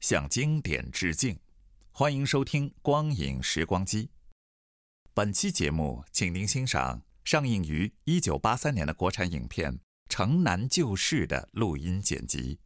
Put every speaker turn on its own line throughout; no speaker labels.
向经典致敬。欢迎收听《光影时光机》。本期节目，请您欣赏上映于一九八三年的国产影片《城南旧事》的录音剪辑。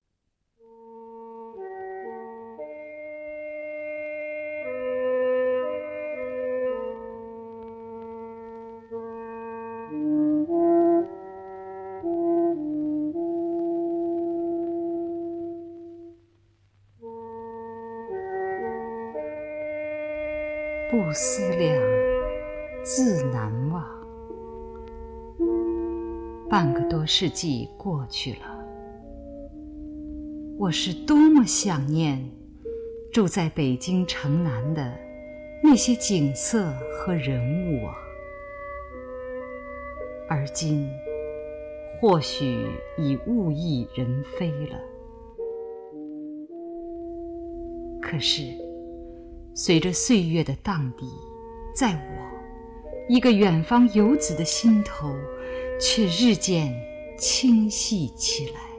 思量，自难忘。半个多世纪过去了，我是多么想念住在北京城南的那些景色和人物啊！而今，或许已物是人非了。可是，随着岁月的荡涤，在我一个远方游子的心头，却日渐清晰起来。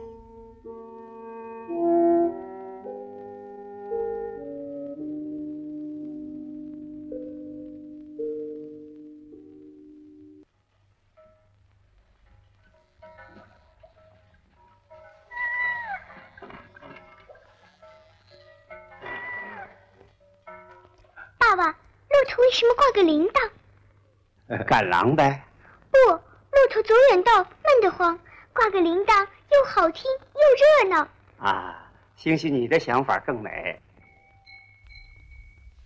赶狼呗。
不，骆驼走远道闷得慌，挂个铃铛又好听又热闹。
啊，兴许你的想法更美。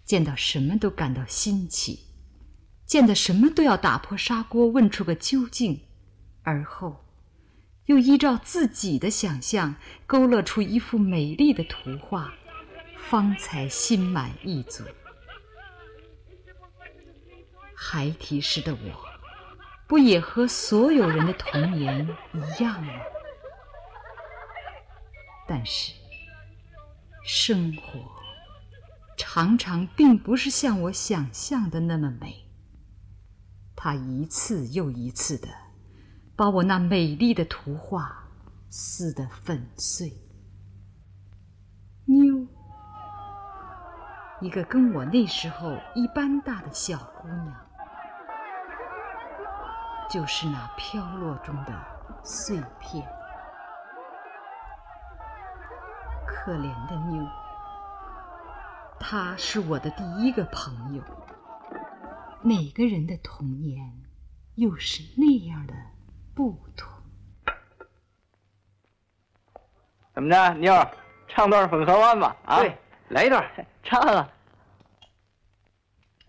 见到什么都感到新奇，见到什么都要打破砂锅问出个究竟，而后又依照自己的想象勾勒出一幅美丽的图画，方才心满意足。孩提时的我，不也和所有人的童年一样吗？但是，生活常常并不是像我想象的那么美。它一次又一次的把我那美丽的图画撕得粉碎。妞，一个跟我那时候一般大的小姑娘。就是那飘落中的碎片。可怜的妞，她是我的第一个朋友。每个人的童年又是那样的不同。
怎么着，妞儿，唱段《粉河湾》吧？啊，
对，来一段，
唱啊！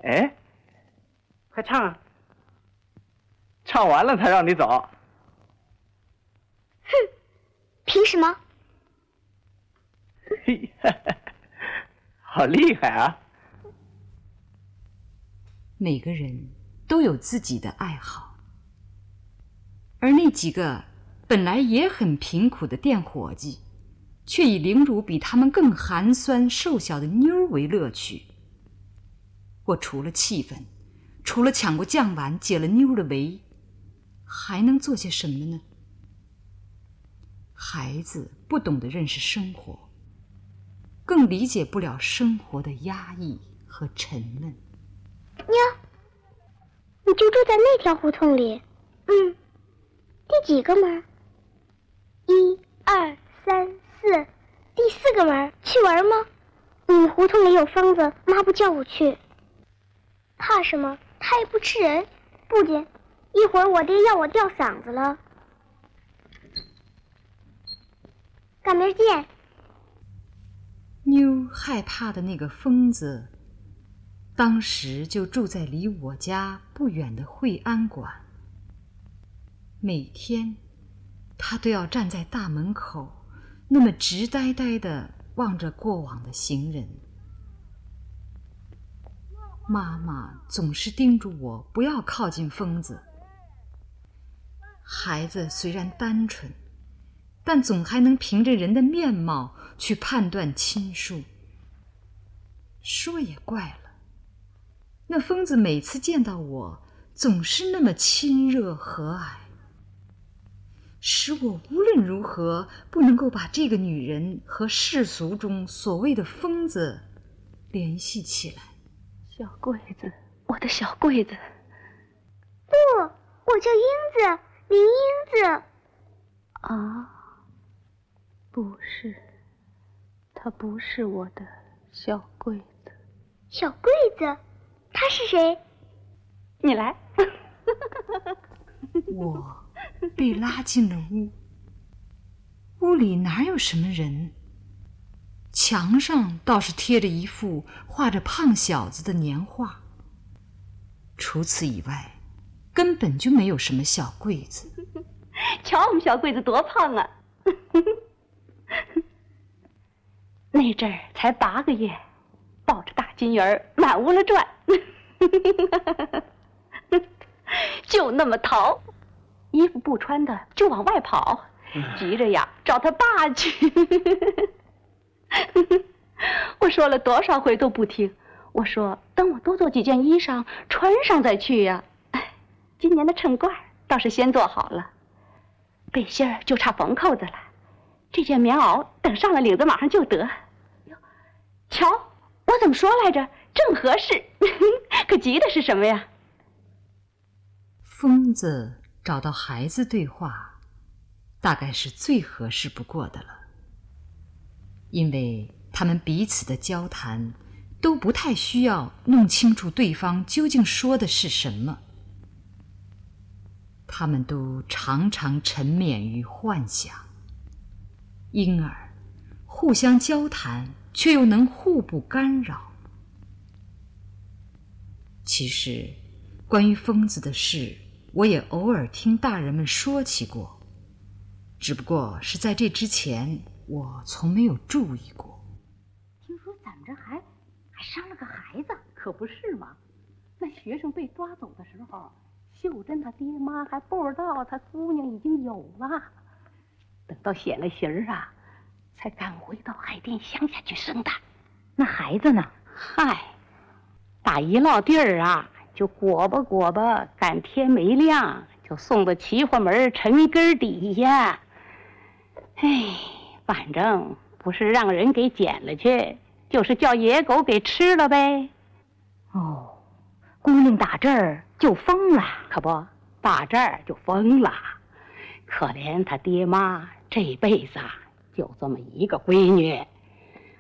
哎，
快唱啊！
唱完了才让你走。
哼，凭什么？
嘿，好厉害啊！
每个人都有自己的爱好，而那几个本来也很贫苦的店伙计，却以凌辱比他们更寒酸瘦小的妞为乐趣。我除了气愤，除了抢过酱碗解了妞的围，还能做些什么呢？孩子不懂得认识生活，更理解不了生活的压抑和沉闷。
妞，你就住在那条胡同里。嗯，第几个门？一、二、三、四，第四个门，去玩吗？你们胡同里有疯子，妈不叫我去。怕什么？他也不吃人。不仅，一会儿我爹要我吊嗓子了。赶明儿见。
妞害怕的那个疯子，当时就住在离我家不远的惠安馆。每天，他都要站在大门口，那么直呆呆的望着过往的行人。妈妈总是叮嘱我不要靠近疯子。孩子虽然单纯。但总还能凭着人的面貌去判断亲疏。说也怪了，那疯子每次见到我，总是那么亲热和蔼，使我无论如何不能够把这个女人和世俗中所谓的疯子联系起来。
小桂子，我的小桂子。
不，我叫英子，林英子。
啊。不是，他不是我的小桂子。
小桂子，他是谁？
你来。
我被拉进了屋，屋里哪有什么人？墙上倒是贴着一幅画着胖小子的年画。除此以外，根本就没有什么小桂子。
瞧我们小桂子多胖啊！那阵儿才八个月，抱着大金鱼儿满屋了转，就那么淘，衣服不穿的就往外跑，急着呀找他爸去。我说了多少回都不听，我说等我多做几件衣裳穿上再去呀。今年的衬褂倒是先做好了，背心儿就差缝扣子了。这件棉袄等上了领子，马上就得。瞧，我怎么说来着？正合适。可急的是什么呀？
疯子找到孩子对话，大概是最合适不过的了，因为他们彼此的交谈都不太需要弄清楚对方究竟说的是什么，他们都常常沉湎于幻想。因而，互相交谈，却又能互不干扰。其实，关于疯子的事，我也偶尔听大人们说起过，只不过是在这之前，我从没有注意过。
听说咱们这还还生了个孩子，可不是吗？那学生被抓走的时候，秀珍他爹妈还不知道他姑娘已经有了。等到显了形儿啊，才赶回到海淀乡下去生的。
那孩子呢？
嗨，打一落地儿啊，就裹吧裹吧，赶天没亮就送到齐化门陈根底下。哎，反正不是让人给捡了去，就是叫野狗给吃了呗。
哦，姑娘打这儿就疯了，
可不，打这儿就疯了。可怜他爹妈。这辈子啊，就这么一个闺女，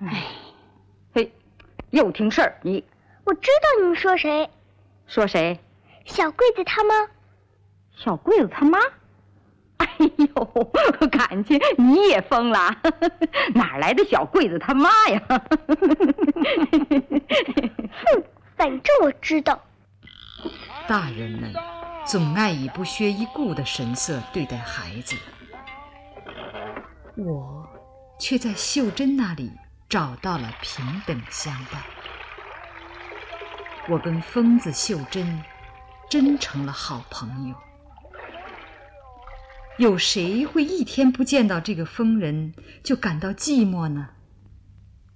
哎，
嘿，又听事儿你？
我知道你们说谁？
说谁？
小桂子他妈。
小桂子他妈？哎呦，感情你也疯了？哪来的小桂子他妈呀？
哼，反正我知道。
大人们总爱以不屑一顾的神色对待孩子。我却在秀珍那里找到了平等相待。我跟疯子秀珍真成了好朋友。有谁会一天不见到这个疯人就感到寂寞呢？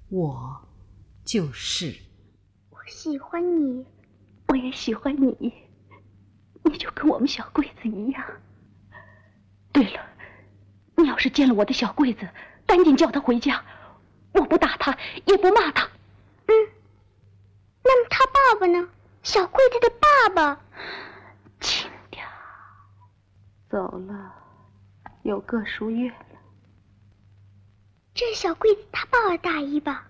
我就是。
我喜欢你，
我也喜欢你。你就跟我们小桂子一样。对了。你要是见了我的小桂子，赶紧叫他回家，我不打他，也不骂他。
嗯，那么他爸爸呢？小桂子的爸爸，
轻点走了，有个数月了。
这是小桂子他爸爸大衣吧？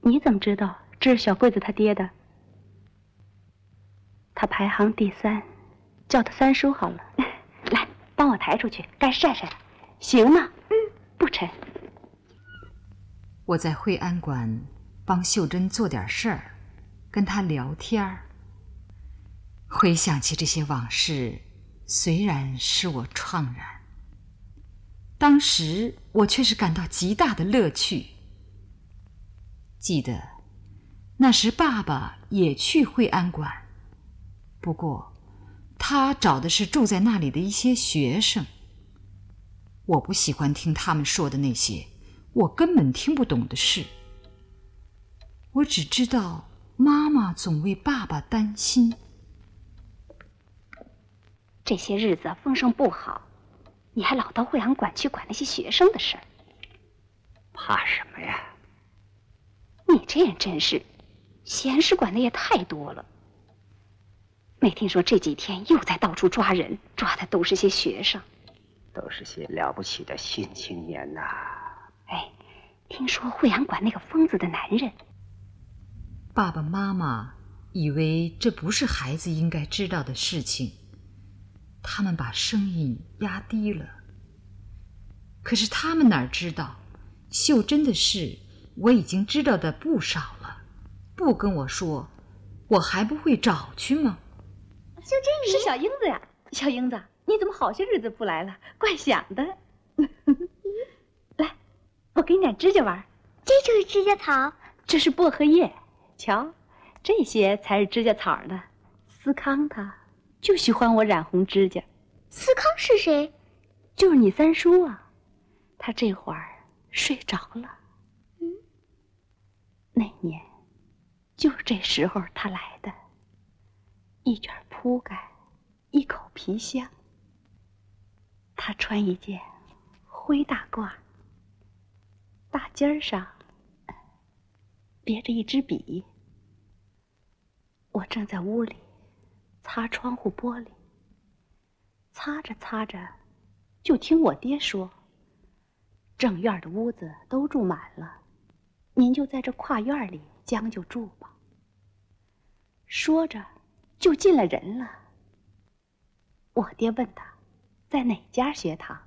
你怎么知道这是小桂子他爹的？他排行第三，叫他三叔好了。来，帮我抬出去，该晒晒了，行吗？嗯，不沉。
我在惠安馆帮秀珍做点事儿，跟她聊天儿。回想起这些往事，虽然使我怆然，当时我却是感到极大的乐趣。记得那时爸爸也去惠安馆。不过，他找的是住在那里的一些学生。我不喜欢听他们说的那些我根本听不懂的事。我只知道妈妈总为爸爸担心。
这些日子风声不好，你还老到惠阳馆去管那些学生的事儿，
怕什么呀？
你这人真是，闲事管的也太多了。没听说这几天又在到处抓人，抓的都是些学生，
都是些了不起的新青年呐。
哎，听说惠阳馆那个疯子的男人，
爸爸妈妈以为这不是孩子应该知道的事情，他们把声音压低了。可是他们哪知道，秀珍的事我已经知道的不少了，不跟我说，我还不会找去吗？
秀珍，是小英子呀！小英子，你怎么好些日子不来了？怪想的。来，我给你点指甲玩。
这就是指甲草，
这是薄荷叶。瞧，这些才是指甲草呢。思康他就喜欢我染红指甲。
思康是谁？
就是你三叔啊。他这会儿睡着了。嗯，那年就是这时候他来的。一卷铺盖，一口皮箱。他穿一件灰大褂，大襟上别着一支笔。我正在屋里擦窗户玻璃，擦着擦着，就听我爹说：“正院的屋子都住满了，您就在这跨院里将就住吧。”说着。就进了人了。我爹问他，在哪家学堂？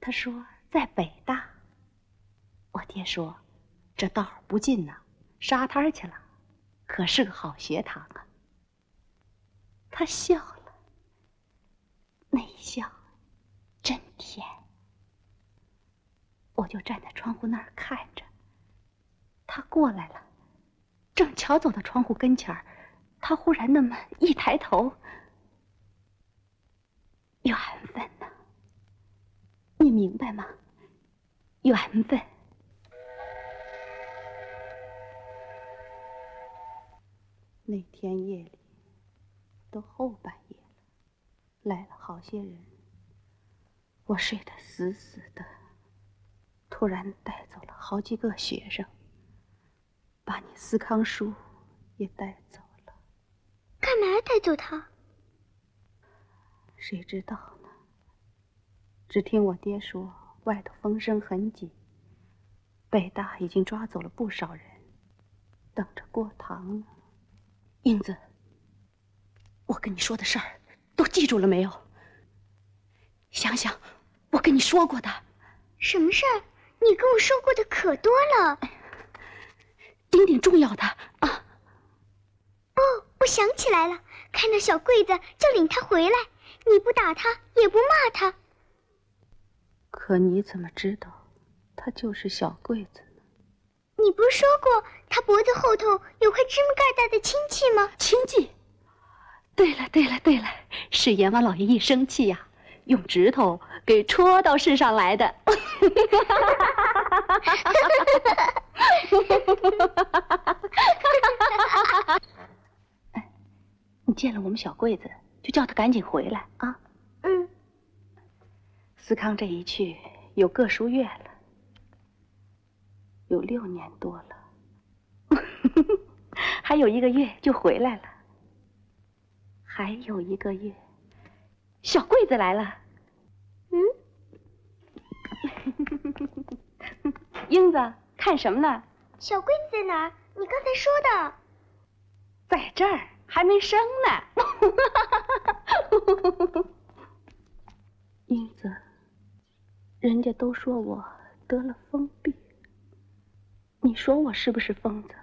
他说在北大。我爹说，这道不近呐，沙滩去了，可是个好学堂啊。他笑了，那一笑真甜。我就站在窗户那儿看着，他过来了，正巧走到窗户跟前儿。他忽然那么一抬头，缘分呐，你明白吗？缘分。那天夜里，都后半夜了，来了好些人。我睡得死死的，突然带走了好几个学生，把你思康叔也带走。
带走他？
谁知道呢？只听我爹说，外头风声很紧，北大已经抓走了不少人，等着过堂呢。英子，我跟你说的事儿都记住了没有？想想我跟你说过的。
什么事儿？你跟我说过的可多了。
顶顶重要的啊。
我想起来了，看到小桂子就领他回来，你不打他也不骂他。
可你怎么知道，他就是小桂子呢？
你不是说过他脖子后头有块芝麻盖大的亲戚吗？
亲戚。对了对了对了，是阎王老爷一生气呀，用指头给戳到世上来的。你见了我们小桂子，就叫她赶紧回来啊！
嗯。
思康这一去有个数月了，有六年多了，还有一个月就回来了。还有一个月，小桂子来了。嗯。英子，看什么呢？
小桂子在哪儿？你刚才说的，
在这儿，还没生呢。英子，人家都说我得了疯病，你说我是不是疯子？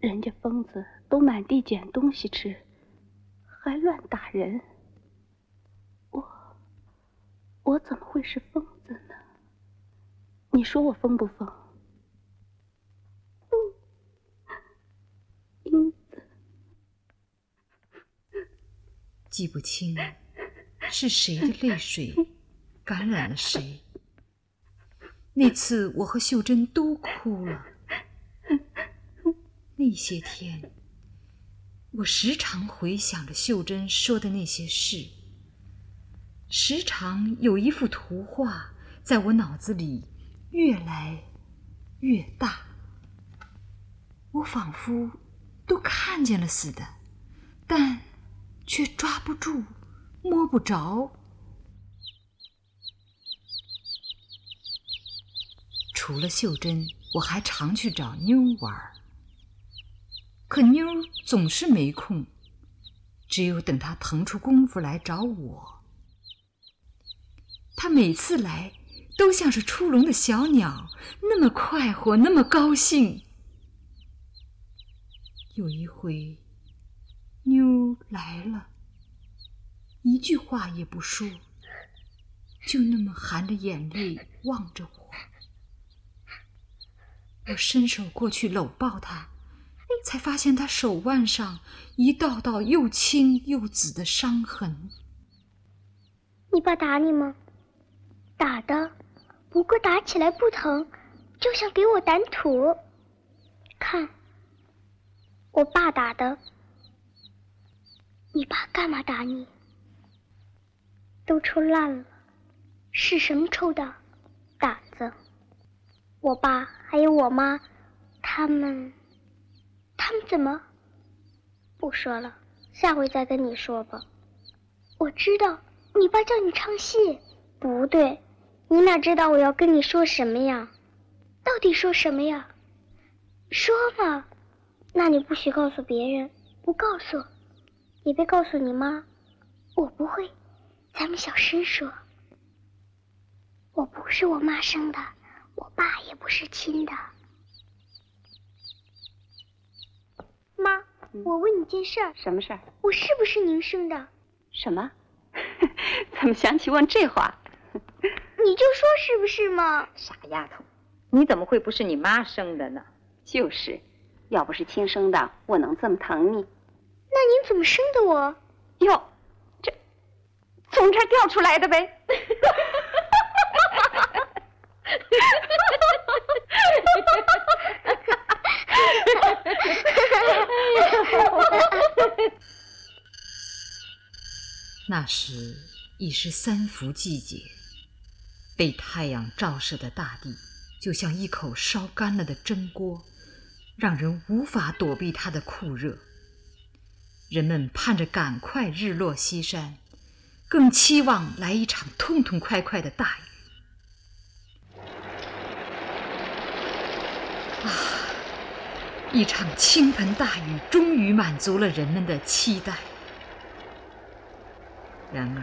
人家疯子都满地捡东西吃，还乱打人，我我怎么会是疯子呢？你说我疯不疯？
记不清是谁的泪水感染了谁。那次我和秀珍都哭了。那些天，我时常回想着秀珍说的那些事，时常有一幅图画在我脑子里越来越大，我仿佛都看见了似的，但却抓不住、摸不着。除了秀珍，我还常去找妞玩。可妞总是没空，只有等她腾出功夫来找我。她每次来，都像是出笼的小鸟，那么快活，那么高兴。有一回，来了，一句话也不说，就那么含着眼泪望着我。我伸手过去搂抱他。才发现他手腕上一道道又青又紫的伤痕。
你爸打你吗？打的，不过打起来不疼，就像给我掸土。看，我爸打的。你爸干嘛打你？都抽烂了，是什么抽的？胆子。我爸还有我妈，他们。他们怎么？不说了，下回再跟你说吧。我知道你爸叫你唱戏，不对，你哪知道我要跟你说什么呀？到底说什么呀？说嘛！那你不许告诉别人，不告诉，也别告诉你妈。我不会，咱们小声说。我不是我妈生的，我爸也不是亲的。妈，我问你件事儿。
什么事儿？
我是不是您生的？
什么？怎么想起问这话？
你就说是不是嘛？
傻丫头，你怎么会不是你妈生的呢？
就是，要不是亲生的，我能这么疼你？
那您怎么生的我？
哟，这从这儿掉出来的呗。
那时已是三伏季节，被太阳照射的大地就像一口烧干了的蒸锅，让人无法躲避它的酷热。人们盼着赶快日落西山，更期望来一场痛痛快快的大雨。啊，一场倾盆大雨终于满足了人们的期待。然而，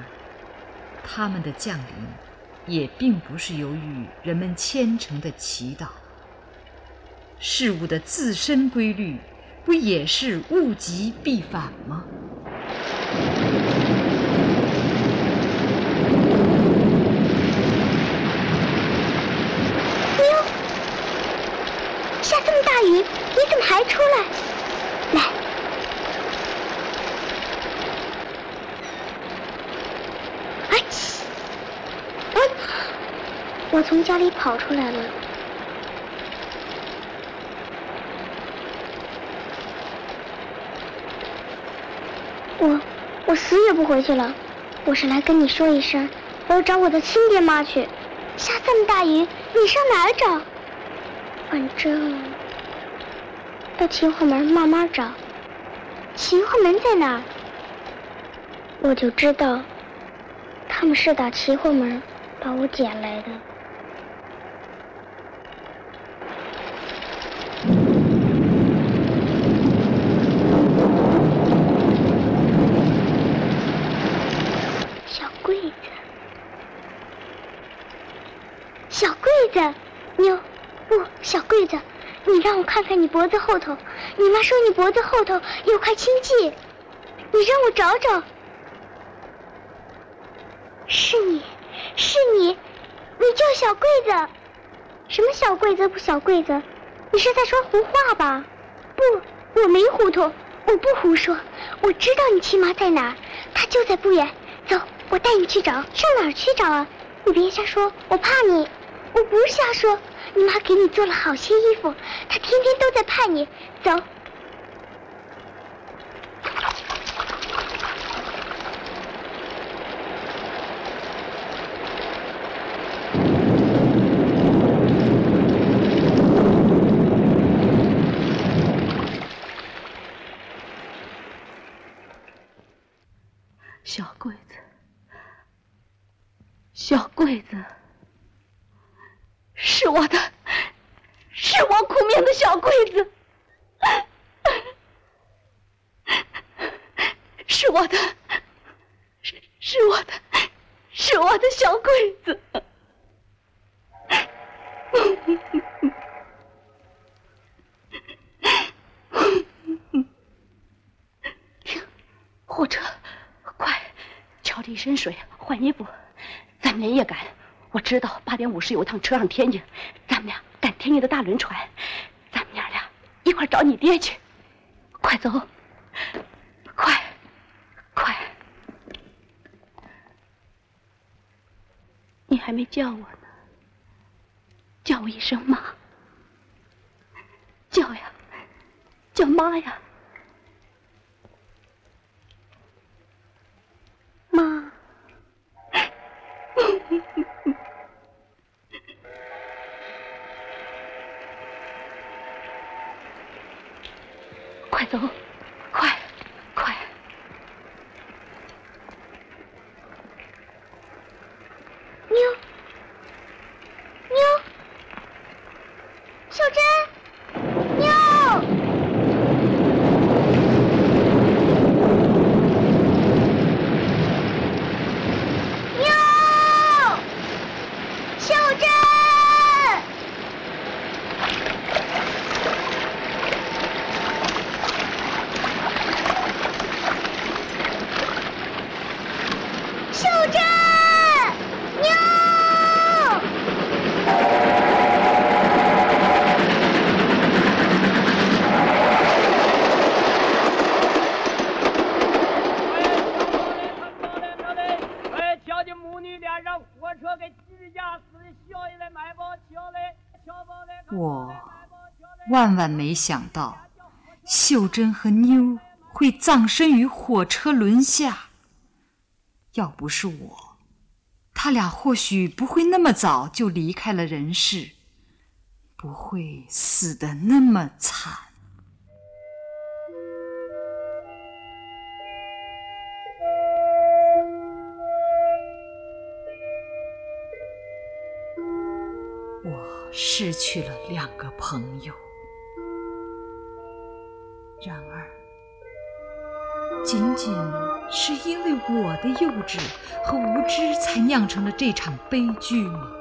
他们的降临也并不是由于人们虔诚的祈祷。事物的自身规律，不也是物极必反吗？
妞，下这么大雨，你怎么还出来？来。我从家里跑出来了，我我死也不回去了。我是来跟你说一声，我要找我的亲爹妈去。下这么大雨，你上哪儿找？反正到秦淮门慢慢找。秦淮门在哪儿？我就知道，他们是打秦淮门把我捡来的。子，妞，不，小桂子，你让我看看你脖子后头。你妈说你脖子后头有块青迹，你让我找找。是你，是你，你叫小桂子。什么小桂子不小桂子？你是在说胡话吧？不，我没糊涂，我不胡说。我知道你亲妈在哪儿，她就在不远。走，我带你去找。上哪儿去找啊？你别瞎说，我怕你。我不瞎说，你妈给你做了好些衣服，她天天都在盼你。走。
小柜子，小柜子，是我的，是我苦命的小桂子，是我的，是是我的，是我的小桂子。停，火车。快，瞧这一身水，换衣服。咱们连夜赶。我知道八点五十有一趟车上天津，咱们俩赶天津的大轮船。咱们娘俩一块找你爹去。快走，快，快！你还没叫我呢，叫我一声妈。叫呀，叫妈呀！妈，快走，快，快！
妞，妞，秀珍，妞。妞，秀珍。秀珍，妞。
哎，瞧见母女俩让火车给支架死，小爷来买包桥嘞，桥包嘞。
我万万没想到，秀珍和妞会葬身于火车轮下。要不是我，他俩或许不会那么早就离开了人世，不会死得那么惨。我失去了两个朋友，然而，仅仅是因为我的幼稚和无知，才酿成了这场悲剧吗？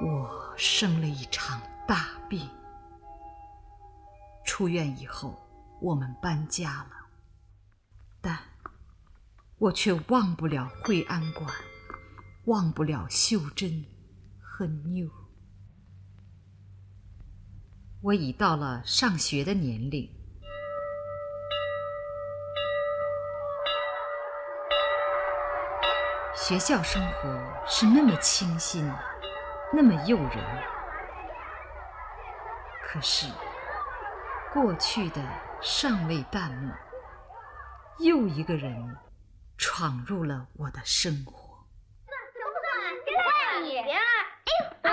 我生了一场大病，出院以后，我们搬家了，但我却忘不了惠安馆。忘不了秀珍和妞。我已到了上学的年龄，学校生活是那么清新，那么诱人。可是，过去的尚未淡漠，又一个人闯入了我的生活。
你，莲儿，哎呦！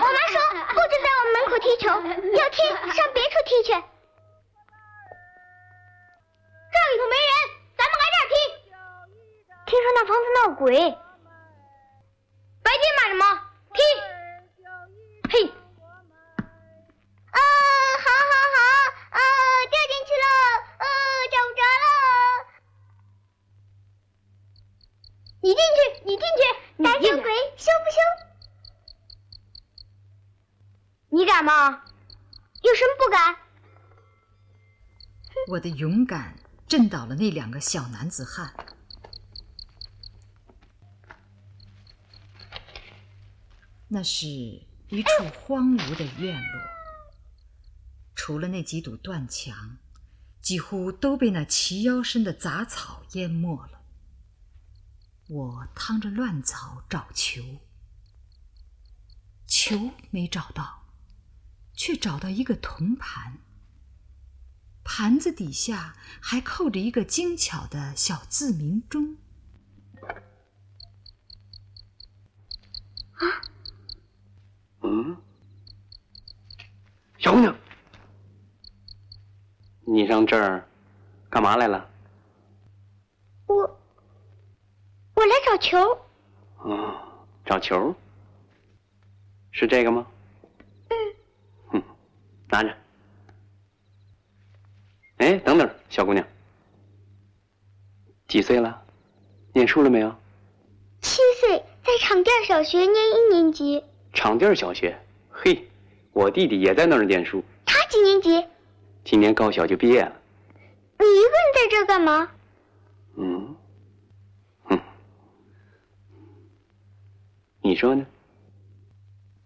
我妈说不准在我们门口踢球，要踢上别处踢去。这里头没人，咱们来这儿踢。听说那房子闹鬼，白天骂什么？踢！嘿！啊，好好好，啊，掉进去了，呃，找不着了。你进去，你进羞不羞？你敢吗？有什么不敢？
我的勇敢震倒了那两个小男子汉。那是一处荒芜的院落，除了那几堵断墙，几乎都被那齐腰深的杂草淹没了。我趟着乱草找球，球没找到，却找到一个铜盘，盘子底下还扣着一个精巧的小字鸣钟。
啊！
嗯，小姑娘，你上这儿干嘛来了？
我我来找球。
哦，找球？是这个吗？拿着。哎，等等，小姑娘，几岁了？念书了没有？
七岁，在场店小学念一年级。
场地小学，嘿，我弟弟也在那儿念书。
他几年级？
今年高小就毕业了。
你一个人在这儿干嘛？
嗯，哼，你说呢？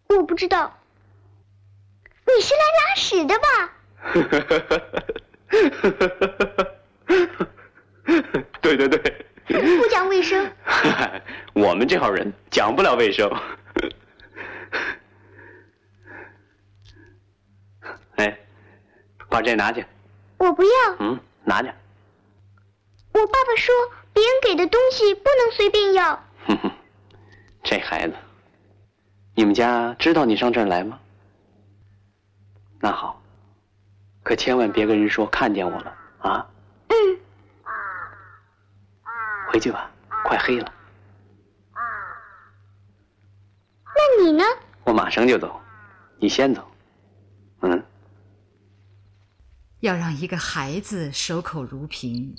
我不知道。你是来拉屎的吧？
对对对。
不讲卫生。
我们这号人讲不了卫生。哎，把这拿去。
我不要。
嗯，拿去。
我爸爸说，别人给的东西不能随便要。
哼哼，这孩子，你们家知道你上这儿来吗？那好，可千万别跟人说看见我了啊。
嗯。
回去吧，快黑了。
那你呢？
我马上就走，你先走。嗯。
要让一个孩子守口如瓶，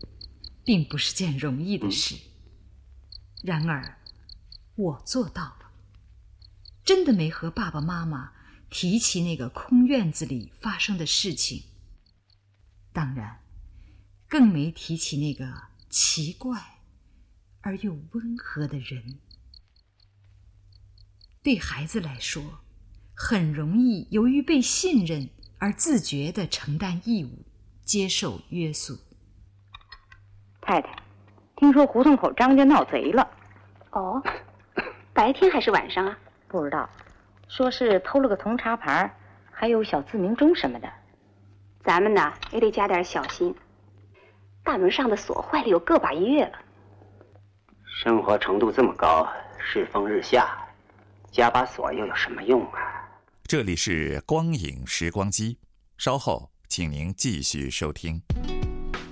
并不是件容易的事。然而，我做到了。真的没和爸爸妈妈提起那个空院子里发生的事情。当然，更没提起那个奇怪而又温和的人。对孩子来说，很容易由于被信任而自觉的承担义务，接受约束。
太太，听说胡同口张家闹贼了。
哦，白天还是晚上啊？
不知道，说是偷了个铜茶盘，还有小自鸣钟什么的。
咱们呢也得加点小心。大门上的锁坏了有个把月了。
生活程度这么高，世风日下，加把锁又有什么用啊？
这里是光影时光机，稍后请您继续收听。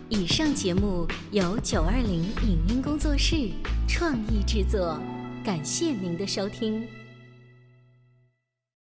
以上节目由九二零影音工作室创意制作，感谢您的收听。